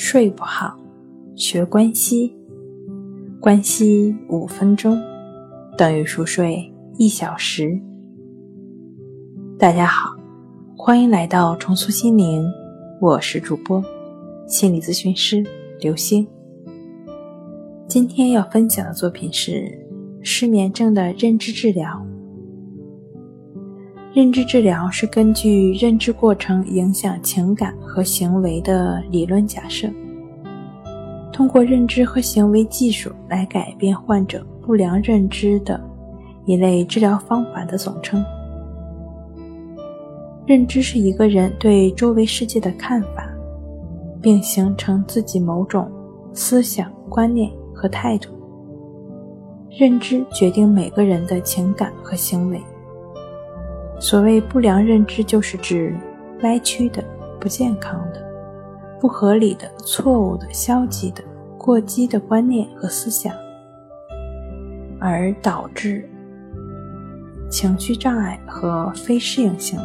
睡不好，学关息。关息五分钟等于熟睡一小时。大家好，欢迎来到重塑心灵，我是主播心理咨询师刘星。今天要分享的作品是失眠症的认知治疗。认知治疗是根据认知过程影响情感和行为的理论假设，通过认知和行为技术来改变患者不良认知的一类治疗方法的总称。认知是一个人对周围世界的看法，并形成自己某种思想观念和态度。认知决定每个人的情感和行为。所谓不良认知，就是指歪曲的、不健康的、不合理的、错误的、消极的、过激的观念和思想，而导致情绪障碍和非适应行为。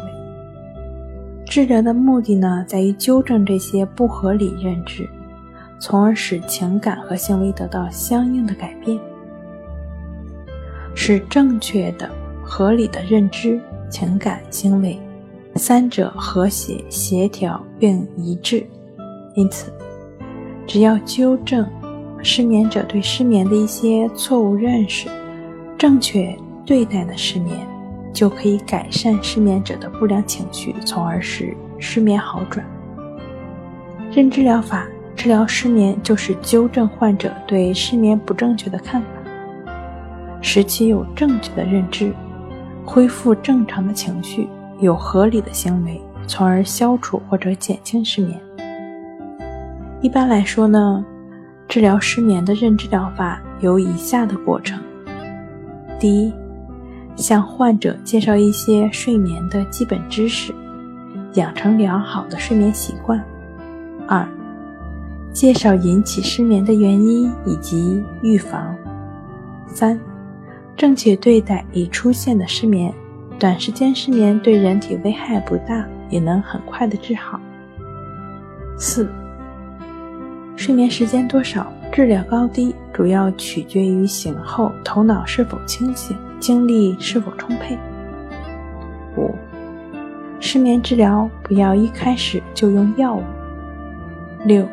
治疗的目的呢，在于纠正这些不合理认知，从而使情感和行为得到相应的改变，使正确的、合理的认知。情感、行为三者和谐、协调并一致，因此，只要纠正失眠者对失眠的一些错误认识，正确对待的失眠，就可以改善失眠者的不良情绪，从而使失眠好转。认知疗法治疗失眠，就是纠正患者对失眠不正确的看法，使其有正确的认知。恢复正常的情绪，有合理的行为，从而消除或者减轻失眠。一般来说呢，治疗失眠的认知疗法有以下的过程：第一，向患者介绍一些睡眠的基本知识，养成良好的睡眠习惯；二，介绍引起失眠的原因以及预防；三。正确对待已出现的失眠，短时间失眠对人体危害不大，也能很快的治好。四、睡眠时间多少，治疗高低主要取决于醒后头脑是否清醒，精力是否充沛。五、失眠治疗不要一开始就用药物。六、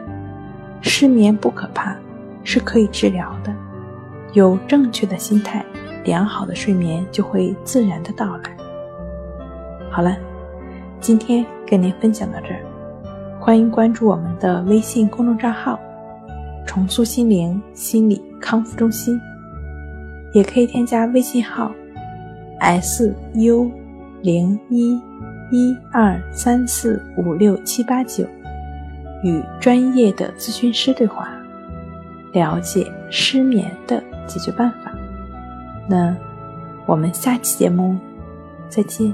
失眠不可怕，是可以治疗的，有正确的心态。良好的睡眠就会自然的到来。好了，今天跟您分享到这儿，欢迎关注我们的微信公众账号“重塑心灵心理康复中心”，也可以添加微信号 “s u 零一一二三四五六七八九”，与专业的咨询师对话，了解失眠的解决办法。那我们下期节目再见。